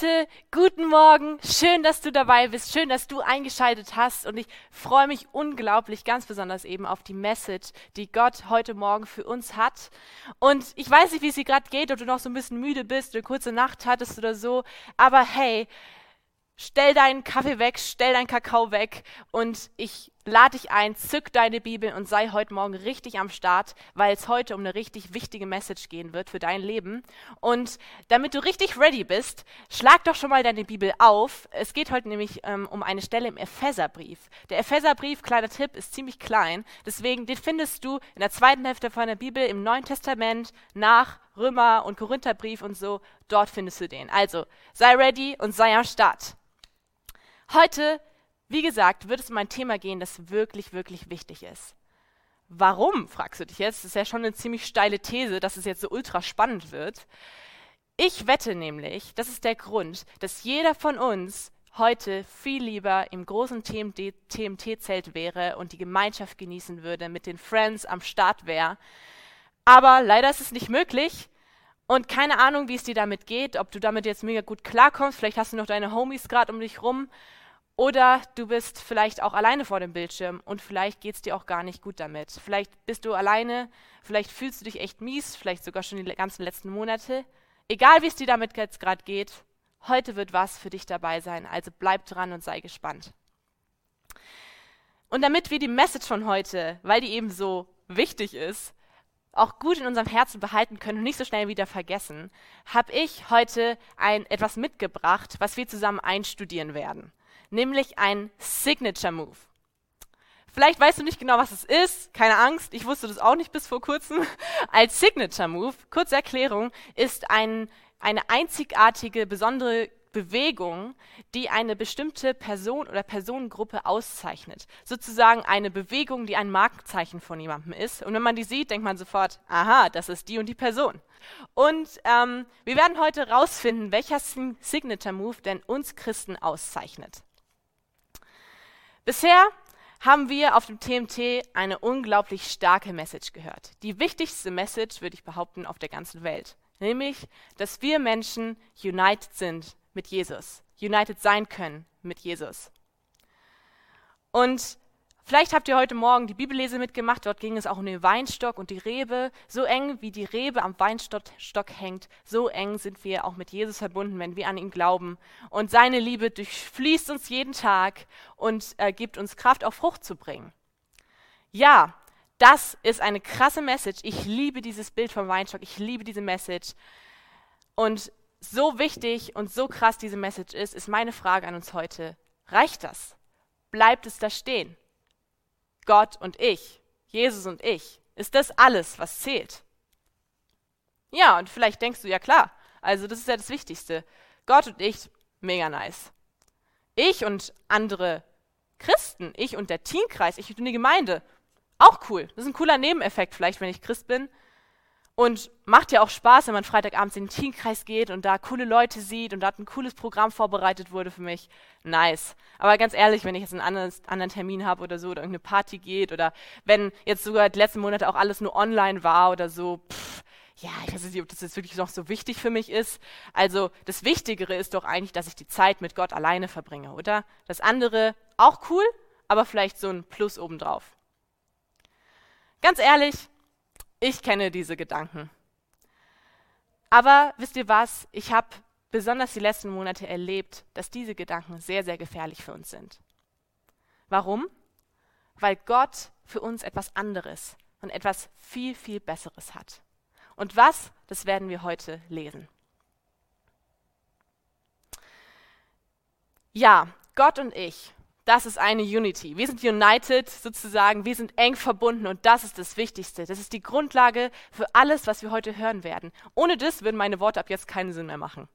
Leute, guten Morgen. Schön, dass du dabei bist. Schön, dass du eingeschaltet hast. Und ich freue mich unglaublich, ganz besonders eben auf die Message, die Gott heute Morgen für uns hat. Und ich weiß nicht, wie es dir gerade geht, ob du noch so ein bisschen müde bist, eine kurze Nacht hattest oder so. Aber hey, Stell deinen Kaffee weg, stell deinen Kakao weg und ich lade dich ein, zück deine Bibel und sei heute Morgen richtig am Start, weil es heute um eine richtig wichtige Message gehen wird für dein Leben. Und damit du richtig ready bist, schlag doch schon mal deine Bibel auf. Es geht heute nämlich ähm, um eine Stelle im Epheserbrief. Der Epheserbrief, kleiner Tipp, ist ziemlich klein. Deswegen, den findest du in der zweiten Hälfte von der Bibel im Neuen Testament nach Römer und Korintherbrief und so. Dort findest du den. Also, sei ready und sei am Start. Heute, wie gesagt, wird es um ein Thema gehen, das wirklich, wirklich wichtig ist. Warum, fragst du dich jetzt? Das ist ja schon eine ziemlich steile These, dass es jetzt so ultra spannend wird. Ich wette nämlich, das ist der Grund, dass jeder von uns heute viel lieber im großen TMT-Zelt wäre und die Gemeinschaft genießen würde, mit den Friends am Start wäre. Aber leider ist es nicht möglich. Und keine Ahnung, wie es dir damit geht, ob du damit jetzt mega gut klarkommst. Vielleicht hast du noch deine Homies gerade um dich rum. Oder du bist vielleicht auch alleine vor dem Bildschirm und vielleicht geht es dir auch gar nicht gut damit. Vielleicht bist du alleine, vielleicht fühlst du dich echt mies, vielleicht sogar schon die ganzen letzten Monate. Egal wie es dir damit jetzt gerade geht, heute wird was für dich dabei sein. Also bleib dran und sei gespannt. Und damit wir die Message von heute, weil die eben so wichtig ist, auch gut in unserem Herzen behalten können und nicht so schnell wieder vergessen, habe ich heute ein etwas mitgebracht, was wir zusammen einstudieren werden nämlich ein Signature Move. Vielleicht weißt du nicht genau, was es ist, keine Angst, ich wusste das auch nicht bis vor kurzem. Als Signature Move, kurze Erklärung, ist ein, eine einzigartige, besondere Bewegung, die eine bestimmte Person oder Personengruppe auszeichnet. Sozusagen eine Bewegung, die ein Markenzeichen von jemandem ist. Und wenn man die sieht, denkt man sofort, aha, das ist die und die Person. Und ähm, wir werden heute herausfinden, welcher Signature Move denn uns Christen auszeichnet. Bisher haben wir auf dem TMT eine unglaublich starke Message gehört. Die wichtigste Message, würde ich behaupten, auf der ganzen Welt. Nämlich, dass wir Menschen united sind mit Jesus. United sein können mit Jesus. Und Vielleicht habt ihr heute Morgen die Bibellese mitgemacht, dort ging es auch um den Weinstock und die Rebe. So eng wie die Rebe am Weinstock hängt, so eng sind wir auch mit Jesus verbunden, wenn wir an ihn glauben. Und seine Liebe durchfließt uns jeden Tag und äh, gibt uns Kraft, auch Frucht zu bringen. Ja, das ist eine krasse Message. Ich liebe dieses Bild vom Weinstock, ich liebe diese Message. Und so wichtig und so krass diese Message ist, ist meine Frage an uns heute. Reicht das? Bleibt es da stehen? Gott und ich, Jesus und ich. Ist das alles, was zählt? Ja, und vielleicht denkst du, ja klar, also das ist ja das Wichtigste. Gott und ich, mega nice. Ich und andere Christen, ich und der Teenkreis, ich und die Gemeinde, auch cool. Das ist ein cooler Nebeneffekt vielleicht, wenn ich Christ bin. Und macht ja auch Spaß, wenn man Freitagabends in den Teamkreis geht und da coole Leute sieht und da ein cooles Programm vorbereitet wurde für mich. Nice. Aber ganz ehrlich, wenn ich jetzt einen anderen, anderen Termin habe oder so oder irgendeine Party geht oder wenn jetzt sogar die letzten Monate auch alles nur online war oder so, pff, ja, ich weiß nicht, ob das jetzt wirklich noch so wichtig für mich ist. Also das Wichtigere ist doch eigentlich, dass ich die Zeit mit Gott alleine verbringe, oder? Das andere auch cool, aber vielleicht so ein Plus obendrauf. Ganz ehrlich, ich kenne diese Gedanken. Aber wisst ihr was? Ich habe besonders die letzten Monate erlebt, dass diese Gedanken sehr, sehr gefährlich für uns sind. Warum? Weil Gott für uns etwas anderes und etwas viel, viel Besseres hat. Und was, das werden wir heute lesen. Ja, Gott und ich, das ist eine Unity. Wir sind united sozusagen, wir sind eng verbunden und das ist das Wichtigste. Das ist die Grundlage für alles, was wir heute hören werden. Ohne das würden meine Worte ab jetzt keinen Sinn mehr machen.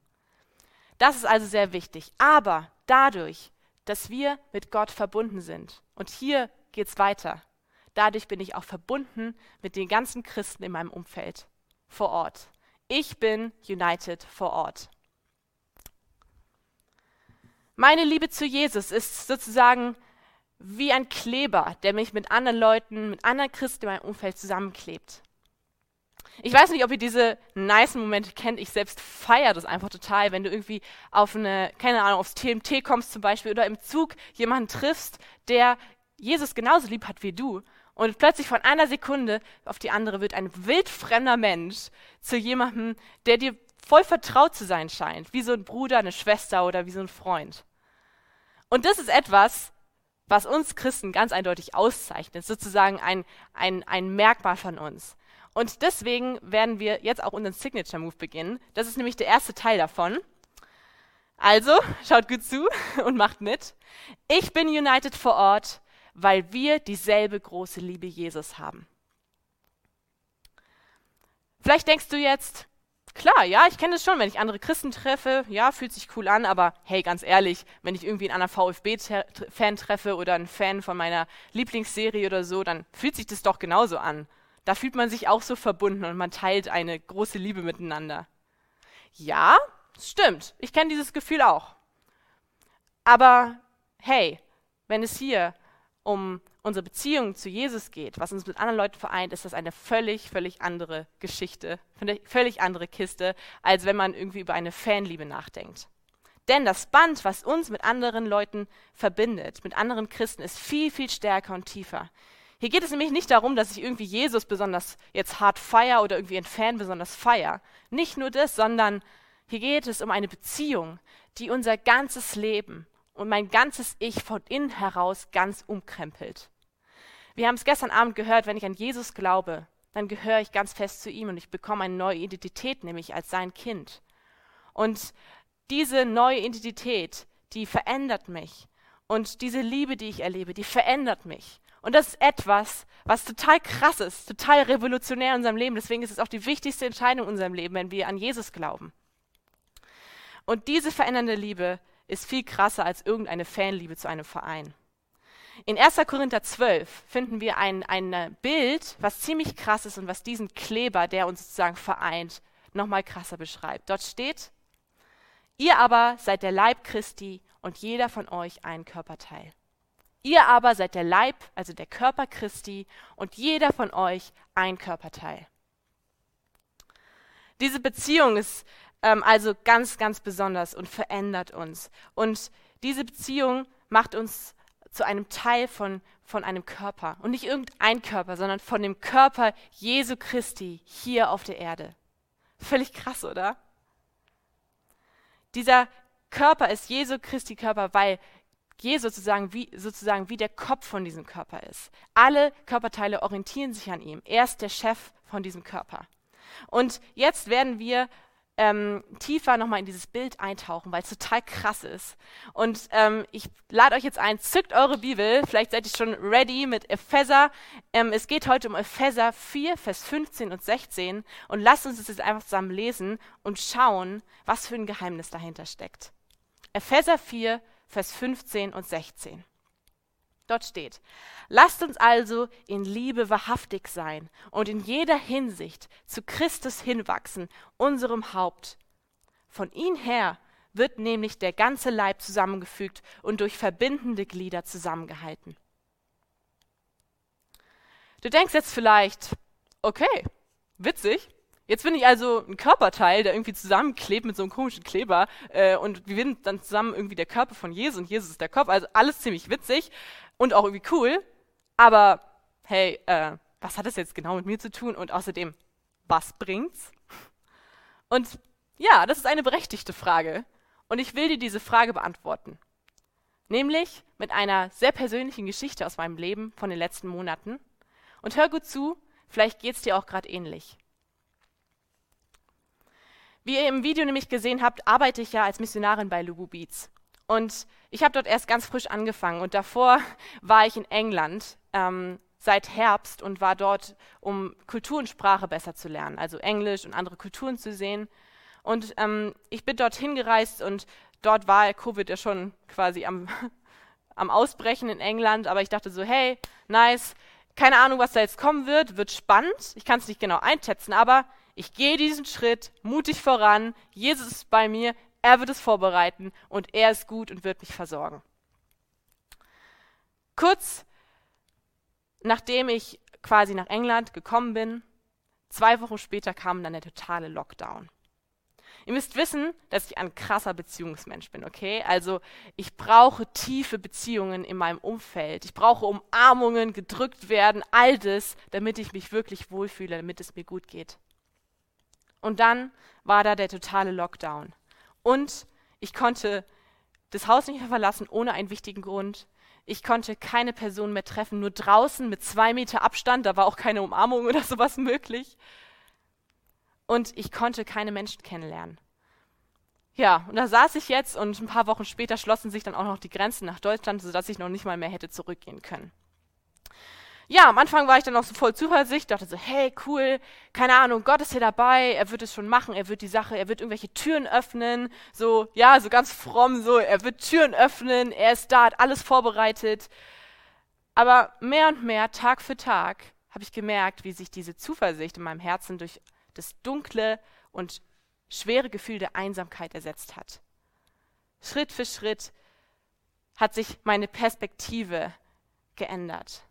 Das ist also sehr wichtig. Aber dadurch, dass wir mit Gott verbunden sind, und hier geht es weiter, dadurch bin ich auch verbunden mit den ganzen Christen in meinem Umfeld vor Ort. Ich bin united vor Ort. Meine Liebe zu Jesus ist sozusagen wie ein Kleber, der mich mit anderen Leuten, mit anderen Christen in meinem Umfeld zusammenklebt. Ich weiß nicht, ob ihr diese nice Momente kennt. Ich selbst feiere das einfach total, wenn du irgendwie auf eine, keine Ahnung, aufs TMT kommst zum Beispiel oder im Zug jemanden triffst, der Jesus genauso lieb hat wie du. Und plötzlich von einer Sekunde auf die andere wird ein wildfremder Mensch zu jemandem, der dir voll vertraut zu sein scheint, wie so ein Bruder, eine Schwester oder wie so ein Freund. Und das ist etwas, was uns Christen ganz eindeutig auszeichnet, sozusagen ein, ein, ein Merkmal von uns. Und deswegen werden wir jetzt auch unseren Signature Move beginnen. Das ist nämlich der erste Teil davon. Also, schaut gut zu und macht mit. Ich bin United vor Ort, weil wir dieselbe große Liebe Jesus haben. Vielleicht denkst du jetzt, Klar, ja, ich kenne es schon, wenn ich andere Christen treffe, ja, fühlt sich cool an, aber hey, ganz ehrlich, wenn ich irgendwie einen anderen VfB-Fan treffe oder einen Fan von meiner Lieblingsserie oder so, dann fühlt sich das doch genauso an. Da fühlt man sich auch so verbunden und man teilt eine große Liebe miteinander. Ja, stimmt, ich kenne dieses Gefühl auch. Aber hey, wenn es hier um unsere Beziehung zu Jesus geht, was uns mit anderen Leuten vereint, ist das eine völlig, völlig andere Geschichte, eine völlig andere Kiste, als wenn man irgendwie über eine Fanliebe nachdenkt. Denn das Band, was uns mit anderen Leuten verbindet, mit anderen Christen, ist viel, viel stärker und tiefer. Hier geht es nämlich nicht darum, dass ich irgendwie Jesus besonders jetzt hart feier oder irgendwie ein Fan besonders feier. Nicht nur das, sondern hier geht es um eine Beziehung, die unser ganzes Leben und mein ganzes Ich von innen heraus ganz umkrempelt. Wir haben es gestern Abend gehört, wenn ich an Jesus glaube, dann gehöre ich ganz fest zu ihm und ich bekomme eine neue Identität, nämlich als sein Kind. Und diese neue Identität, die verändert mich. Und diese Liebe, die ich erlebe, die verändert mich. Und das ist etwas, was total krass ist, total revolutionär in unserem Leben. Deswegen ist es auch die wichtigste Entscheidung in unserem Leben, wenn wir an Jesus glauben. Und diese verändernde Liebe ist viel krasser als irgendeine Fanliebe zu einem Verein. In 1. Korinther 12 finden wir ein, ein Bild, was ziemlich krass ist und was diesen Kleber, der uns sozusagen vereint, nochmal krasser beschreibt. Dort steht, ihr aber seid der Leib Christi und jeder von euch ein Körperteil. Ihr aber seid der Leib, also der Körper Christi und jeder von euch ein Körperteil. Diese Beziehung ist ähm, also ganz, ganz besonders und verändert uns. Und diese Beziehung macht uns zu einem Teil von, von einem Körper. Und nicht irgendein Körper, sondern von dem Körper Jesu Christi hier auf der Erde. Völlig krass, oder? Dieser Körper ist Jesu Christi Körper, weil Jesus sozusagen wie, sozusagen wie der Kopf von diesem Körper ist. Alle Körperteile orientieren sich an ihm. Er ist der Chef von diesem Körper. Und jetzt werden wir ähm, tiefer nochmal in dieses Bild eintauchen, weil es total krass ist. Und ähm, ich lade euch jetzt ein, zückt eure Bibel, vielleicht seid ihr schon ready mit Epheser. Ähm, es geht heute um Epheser 4, Vers 15 und 16 und lasst uns das jetzt einfach zusammen lesen und schauen, was für ein Geheimnis dahinter steckt. Epheser 4, Vers 15 und 16. Dort steht, lasst uns also in Liebe wahrhaftig sein und in jeder Hinsicht zu Christus hinwachsen, unserem Haupt. Von ihm her wird nämlich der ganze Leib zusammengefügt und durch verbindende Glieder zusammengehalten. Du denkst jetzt vielleicht, okay, witzig, Jetzt bin ich also ein Körperteil, der irgendwie zusammenklebt mit so einem komischen Kleber äh, und wir sind dann zusammen irgendwie der Körper von Jesus und Jesus ist der Kopf. Also alles ziemlich witzig und auch irgendwie cool. Aber hey, äh, was hat das jetzt genau mit mir zu tun? Und außerdem, was bringt's? Und ja, das ist eine berechtigte Frage. Und ich will dir diese Frage beantworten. Nämlich mit einer sehr persönlichen Geschichte aus meinem Leben von den letzten Monaten. Und hör gut zu, vielleicht geht's dir auch gerade ähnlich. Wie ihr im Video nämlich gesehen habt, arbeite ich ja als Missionarin bei Lubu Beats. Und ich habe dort erst ganz frisch angefangen. Und davor war ich in England ähm, seit Herbst und war dort, um Kultur und Sprache besser zu lernen, also Englisch und andere Kulturen zu sehen. Und ähm, ich bin dorthin gereist und dort war Covid ja schon quasi am, am Ausbrechen in England, aber ich dachte so, hey, nice, keine Ahnung, was da jetzt kommen wird, wird spannend, ich kann es nicht genau einschätzen, aber ich gehe diesen Schritt mutig voran, Jesus ist bei mir, er wird es vorbereiten und er ist gut und wird mich versorgen. Kurz nachdem ich quasi nach England gekommen bin, zwei Wochen später kam dann der totale Lockdown. Ihr müsst wissen, dass ich ein krasser Beziehungsmensch bin, okay? Also ich brauche tiefe Beziehungen in meinem Umfeld. Ich brauche Umarmungen, gedrückt werden, all das, damit ich mich wirklich wohlfühle, damit es mir gut geht. Und dann war da der totale Lockdown. Und ich konnte das Haus nicht mehr verlassen ohne einen wichtigen Grund. Ich konnte keine Person mehr treffen, nur draußen mit zwei Meter Abstand, da war auch keine Umarmung oder sowas möglich und ich konnte keine Menschen kennenlernen. Ja, und da saß ich jetzt und ein paar Wochen später schlossen sich dann auch noch die Grenzen nach Deutschland, sodass ich noch nicht mal mehr hätte zurückgehen können. Ja, am Anfang war ich dann noch so voll Zuversicht, dachte so, hey, cool, keine Ahnung, Gott ist hier dabei, er wird es schon machen, er wird die Sache, er wird irgendwelche Türen öffnen, so, ja, so ganz fromm, so, er wird Türen öffnen, er ist da, hat alles vorbereitet. Aber mehr und mehr, Tag für Tag, habe ich gemerkt, wie sich diese Zuversicht in meinem Herzen durch das dunkle und schwere Gefühl der Einsamkeit ersetzt hat. Schritt für Schritt hat sich meine Perspektive geändert.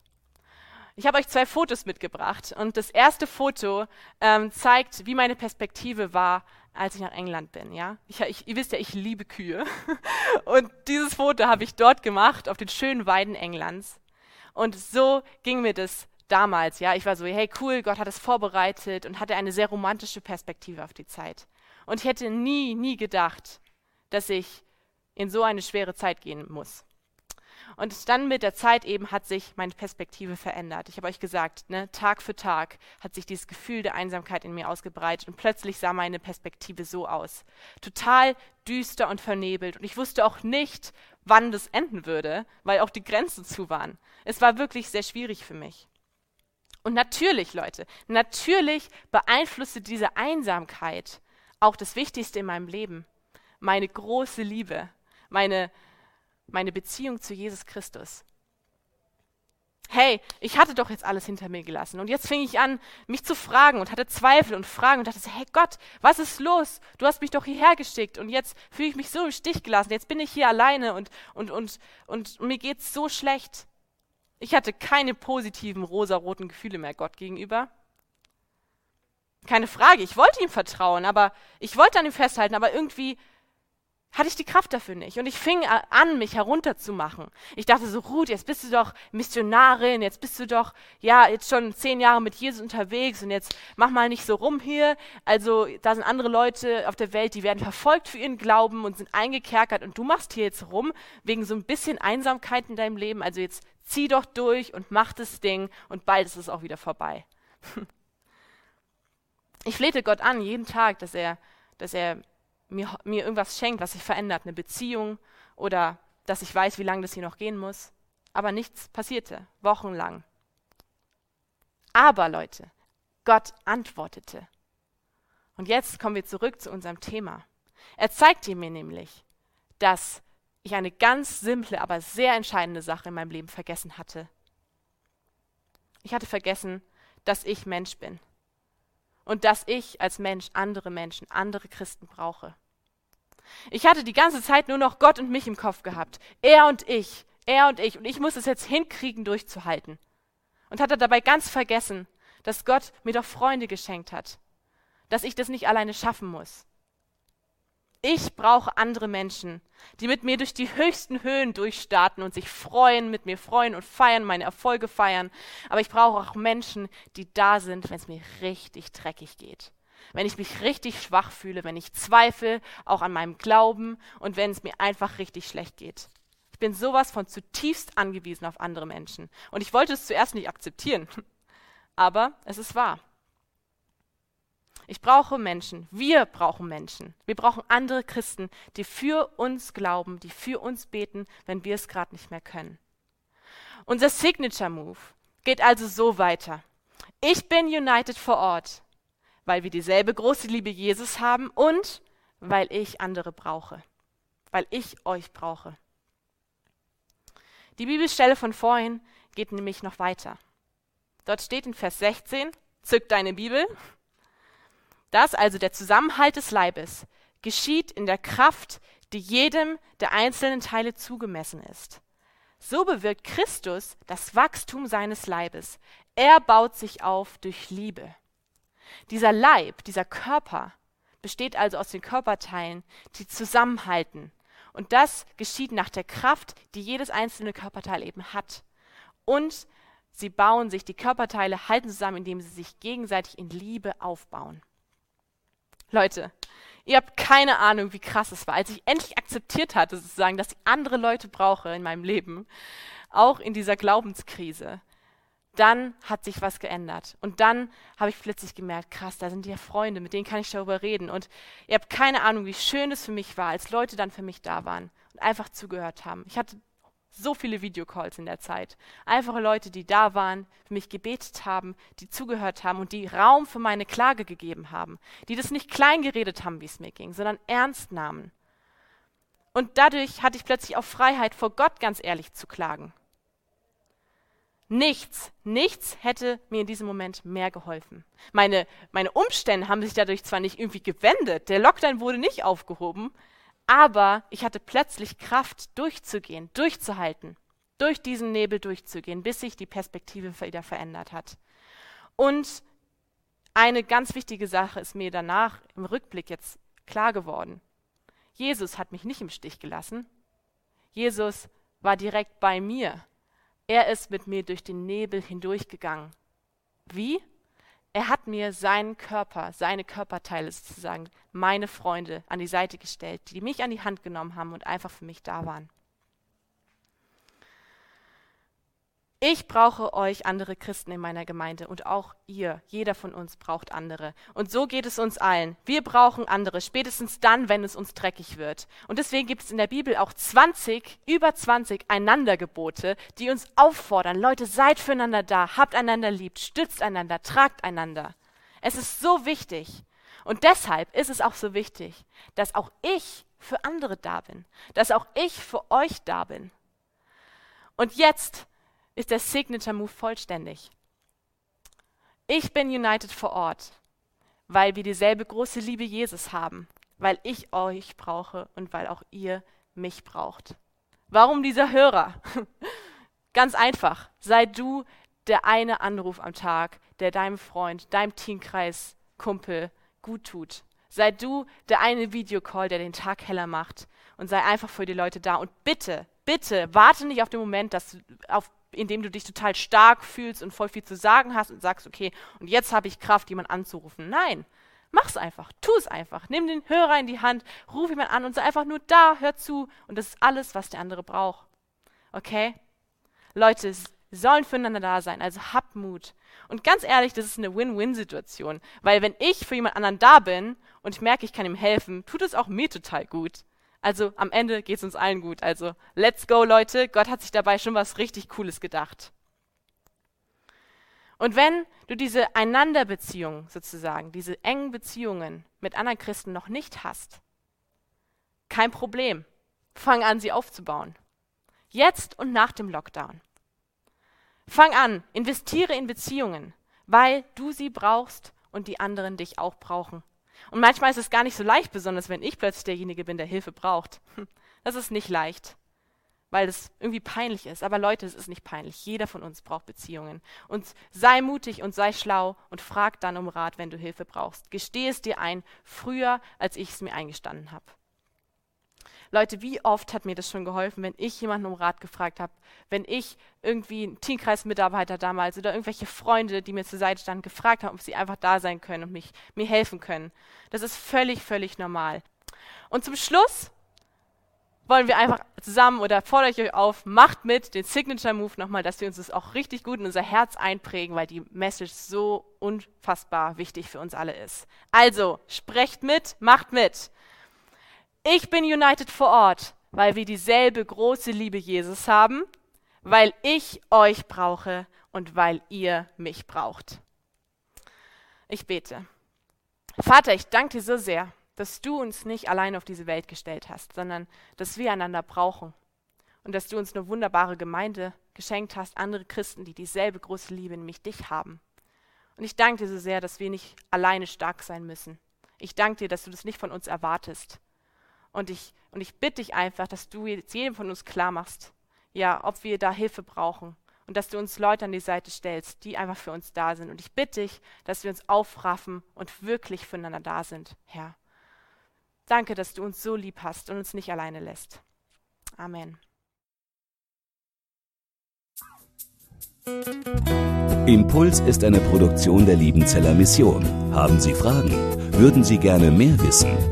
Ich habe euch zwei Fotos mitgebracht und das erste Foto ähm, zeigt, wie meine Perspektive war, als ich nach England bin. Ja, ich, ich, ihr wisst ja, ich liebe Kühe und dieses Foto habe ich dort gemacht auf den schönen Weiden Englands. Und so ging mir das damals, ja, ich war so, hey cool, Gott hat es vorbereitet und hatte eine sehr romantische Perspektive auf die Zeit. Und ich hätte nie, nie gedacht, dass ich in so eine schwere Zeit gehen muss. Und dann mit der Zeit eben hat sich meine Perspektive verändert. Ich habe euch gesagt, ne, Tag für Tag hat sich dieses Gefühl der Einsamkeit in mir ausgebreitet und plötzlich sah meine Perspektive so aus. Total düster und vernebelt. Und ich wusste auch nicht, wann das enden würde, weil auch die Grenzen zu waren. Es war wirklich sehr schwierig für mich. Und natürlich, Leute, natürlich beeinflusste diese Einsamkeit auch das Wichtigste in meinem Leben, meine große Liebe, meine, meine Beziehung zu Jesus Christus. Hey, ich hatte doch jetzt alles hinter mir gelassen und jetzt fing ich an, mich zu fragen und hatte Zweifel und Fragen und dachte, hey Gott, was ist los? Du hast mich doch hierher geschickt und jetzt fühle ich mich so im Stich gelassen. Jetzt bin ich hier alleine und, und, und, und mir geht's so schlecht. Ich hatte keine positiven rosaroten Gefühle mehr Gott gegenüber. Keine Frage, ich wollte ihm vertrauen, aber ich wollte an ihm festhalten, aber irgendwie hatte ich die Kraft dafür nicht. Und ich fing an, mich herunterzumachen. Ich dachte so, Ruth, jetzt bist du doch Missionarin, jetzt bist du doch, ja, jetzt schon zehn Jahre mit Jesus unterwegs und jetzt mach mal nicht so rum hier. Also, da sind andere Leute auf der Welt, die werden verfolgt für ihren Glauben und sind eingekerkert und du machst hier jetzt rum wegen so ein bisschen Einsamkeit in deinem Leben. Also jetzt zieh doch durch und mach das Ding und bald ist es auch wieder vorbei. Ich flehte Gott an, jeden Tag, dass er, dass er mir, mir irgendwas schenkt, was sich verändert, eine Beziehung oder dass ich weiß, wie lange das hier noch gehen muss. Aber nichts passierte, wochenlang. Aber Leute, Gott antwortete. Und jetzt kommen wir zurück zu unserem Thema. Er zeigte mir nämlich, dass ich eine ganz simple, aber sehr entscheidende Sache in meinem Leben vergessen hatte. Ich hatte vergessen, dass ich Mensch bin und dass ich als Mensch andere Menschen, andere Christen brauche. Ich hatte die ganze Zeit nur noch Gott und mich im Kopf gehabt. Er und ich, er und ich. Und ich muss es jetzt hinkriegen, durchzuhalten. Und hatte dabei ganz vergessen, dass Gott mir doch Freunde geschenkt hat. Dass ich das nicht alleine schaffen muss. Ich brauche andere Menschen, die mit mir durch die höchsten Höhen durchstarten und sich freuen, mit mir freuen und feiern, meine Erfolge feiern. Aber ich brauche auch Menschen, die da sind, wenn es mir richtig dreckig geht. Wenn ich mich richtig schwach fühle, wenn ich zweifle, auch an meinem Glauben und wenn es mir einfach richtig schlecht geht. Ich bin sowas von zutiefst angewiesen auf andere Menschen. Und ich wollte es zuerst nicht akzeptieren. Aber es ist wahr. Ich brauche Menschen. Wir brauchen Menschen. Wir brauchen andere Christen, die für uns glauben, die für uns beten, wenn wir es gerade nicht mehr können. Unser Signature Move geht also so weiter. Ich bin united vor Ort, weil wir dieselbe große Liebe Jesus haben und weil ich andere brauche. Weil ich euch brauche. Die Bibelstelle von vorhin geht nämlich noch weiter. Dort steht in Vers 16, zück deine Bibel, dass also der Zusammenhalt des Leibes geschieht in der Kraft, die jedem der einzelnen Teile zugemessen ist. So bewirkt Christus das Wachstum seines Leibes. Er baut sich auf durch Liebe. Dieser Leib, dieser Körper besteht also aus den Körperteilen, die zusammenhalten. Und das geschieht nach der Kraft, die jedes einzelne Körperteil eben hat. Und sie bauen sich, die Körperteile halten zusammen, indem sie sich gegenseitig in Liebe aufbauen. Leute, ihr habt keine Ahnung, wie krass es war, als ich endlich akzeptiert hatte, sozusagen, dass ich andere Leute brauche in meinem Leben, auch in dieser Glaubenskrise. Dann hat sich was geändert. Und dann habe ich plötzlich gemerkt, krass, da sind ja Freunde, mit denen kann ich darüber reden. Und ihr habt keine Ahnung, wie schön es für mich war, als Leute dann für mich da waren und einfach zugehört haben. Ich hatte so viele Videocalls in der Zeit. Einfache Leute, die da waren, für mich gebetet haben, die zugehört haben und die Raum für meine Klage gegeben haben, die das nicht klein geredet haben, wie es mir ging, sondern ernst nahmen. Und dadurch hatte ich plötzlich auch Freiheit, vor Gott ganz ehrlich zu klagen. Nichts, nichts hätte mir in diesem Moment mehr geholfen. Meine, meine Umstände haben sich dadurch zwar nicht irgendwie gewendet, der Lockdown wurde nicht aufgehoben, aber ich hatte plötzlich Kraft, durchzugehen, durchzuhalten, durch diesen Nebel durchzugehen, bis sich die Perspektive wieder verändert hat. Und eine ganz wichtige Sache ist mir danach im Rückblick jetzt klar geworden. Jesus hat mich nicht im Stich gelassen. Jesus war direkt bei mir. Er ist mit mir durch den Nebel hindurchgegangen. Wie? Er hat mir seinen Körper, seine Körperteile sozusagen, meine Freunde an die Seite gestellt, die mich an die Hand genommen haben und einfach für mich da waren. Ich brauche euch andere Christen in meiner Gemeinde und auch ihr, jeder von uns braucht andere. Und so geht es uns allen. Wir brauchen andere, spätestens dann, wenn es uns dreckig wird. Und deswegen gibt es in der Bibel auch 20, über 20 Einandergebote, die uns auffordern, Leute, seid füreinander da, habt einander lieb, stützt einander, tragt einander. Es ist so wichtig. Und deshalb ist es auch so wichtig, dass auch ich für andere da bin, dass auch ich für euch da bin. Und jetzt ist der Signature Move vollständig. Ich bin United vor Ort, weil wir dieselbe große Liebe Jesus haben, weil ich euch brauche und weil auch ihr mich braucht. Warum dieser Hörer? Ganz einfach, sei du der eine Anruf am Tag, der deinem Freund, deinem Teamkreis, Kumpel gut tut. Sei du der eine Videocall, der den Tag heller macht und sei einfach für die Leute da. Und bitte, bitte, warte nicht auf den Moment, dass auf in dem du dich total stark fühlst und voll viel zu sagen hast und sagst, okay, und jetzt habe ich Kraft, jemanden anzurufen. Nein, mach's einfach, tu es einfach. Nimm den Hörer in die Hand, ruf jemand an und sei einfach nur da, hör zu und das ist alles, was der andere braucht. Okay? Leute sollen füreinander da sein, also habt Mut. Und ganz ehrlich, das ist eine Win-Win-Situation, weil wenn ich für jemand anderen da bin und merke, ich kann ihm helfen, tut es auch mir total gut. Also am Ende geht es uns allen gut. Also let's go, Leute. Gott hat sich dabei schon was richtig Cooles gedacht. Und wenn du diese Einanderbeziehungen sozusagen, diese engen Beziehungen mit anderen Christen noch nicht hast, kein Problem. Fang an, sie aufzubauen. Jetzt und nach dem Lockdown. Fang an, investiere in Beziehungen, weil du sie brauchst und die anderen dich auch brauchen. Und manchmal ist es gar nicht so leicht, besonders wenn ich plötzlich derjenige bin, der Hilfe braucht. Das ist nicht leicht, weil es irgendwie peinlich ist. Aber Leute, es ist nicht peinlich. Jeder von uns braucht Beziehungen. Und sei mutig und sei schlau und frag dann um Rat, wenn du Hilfe brauchst. Gestehe es dir ein, früher, als ich es mir eingestanden habe. Leute, wie oft hat mir das schon geholfen, wenn ich jemanden um Rat gefragt habe, wenn ich irgendwie einen Teamkreismitarbeiter damals oder irgendwelche Freunde, die mir zur Seite standen, gefragt haben, ob sie einfach da sein können und mich, mir helfen können. Das ist völlig, völlig normal. Und zum Schluss wollen wir einfach zusammen oder fordere ich euch auf, macht mit den Signature Move nochmal, dass wir uns das auch richtig gut in unser Herz einprägen, weil die Message so unfassbar wichtig für uns alle ist. Also, sprecht mit, macht mit. Ich bin United vor Ort, weil wir dieselbe große Liebe Jesus haben, weil ich euch brauche und weil ihr mich braucht. Ich bete. Vater, ich danke dir so sehr dass du uns nicht allein auf diese Welt gestellt hast, sondern dass wir einander brauchen und dass du uns eine wunderbare Gemeinde geschenkt hast, andere Christen, die dieselbe große Liebe, nämlich dich haben. Und ich danke dir so sehr, dass wir nicht alleine stark sein müssen. Ich danke dir, dass du das nicht von uns erwartest. Und ich, und ich bitte dich einfach, dass du jetzt jedem von uns klar machst, ja, ob wir da Hilfe brauchen und dass du uns Leute an die Seite stellst, die einfach für uns da sind. Und ich bitte dich, dass wir uns aufraffen und wirklich füreinander da sind, Herr. Danke, dass du uns so lieb hast und uns nicht alleine lässt. Amen. Impuls ist eine Produktion der Liebenzeller Mission. Haben Sie Fragen? Würden Sie gerne mehr wissen?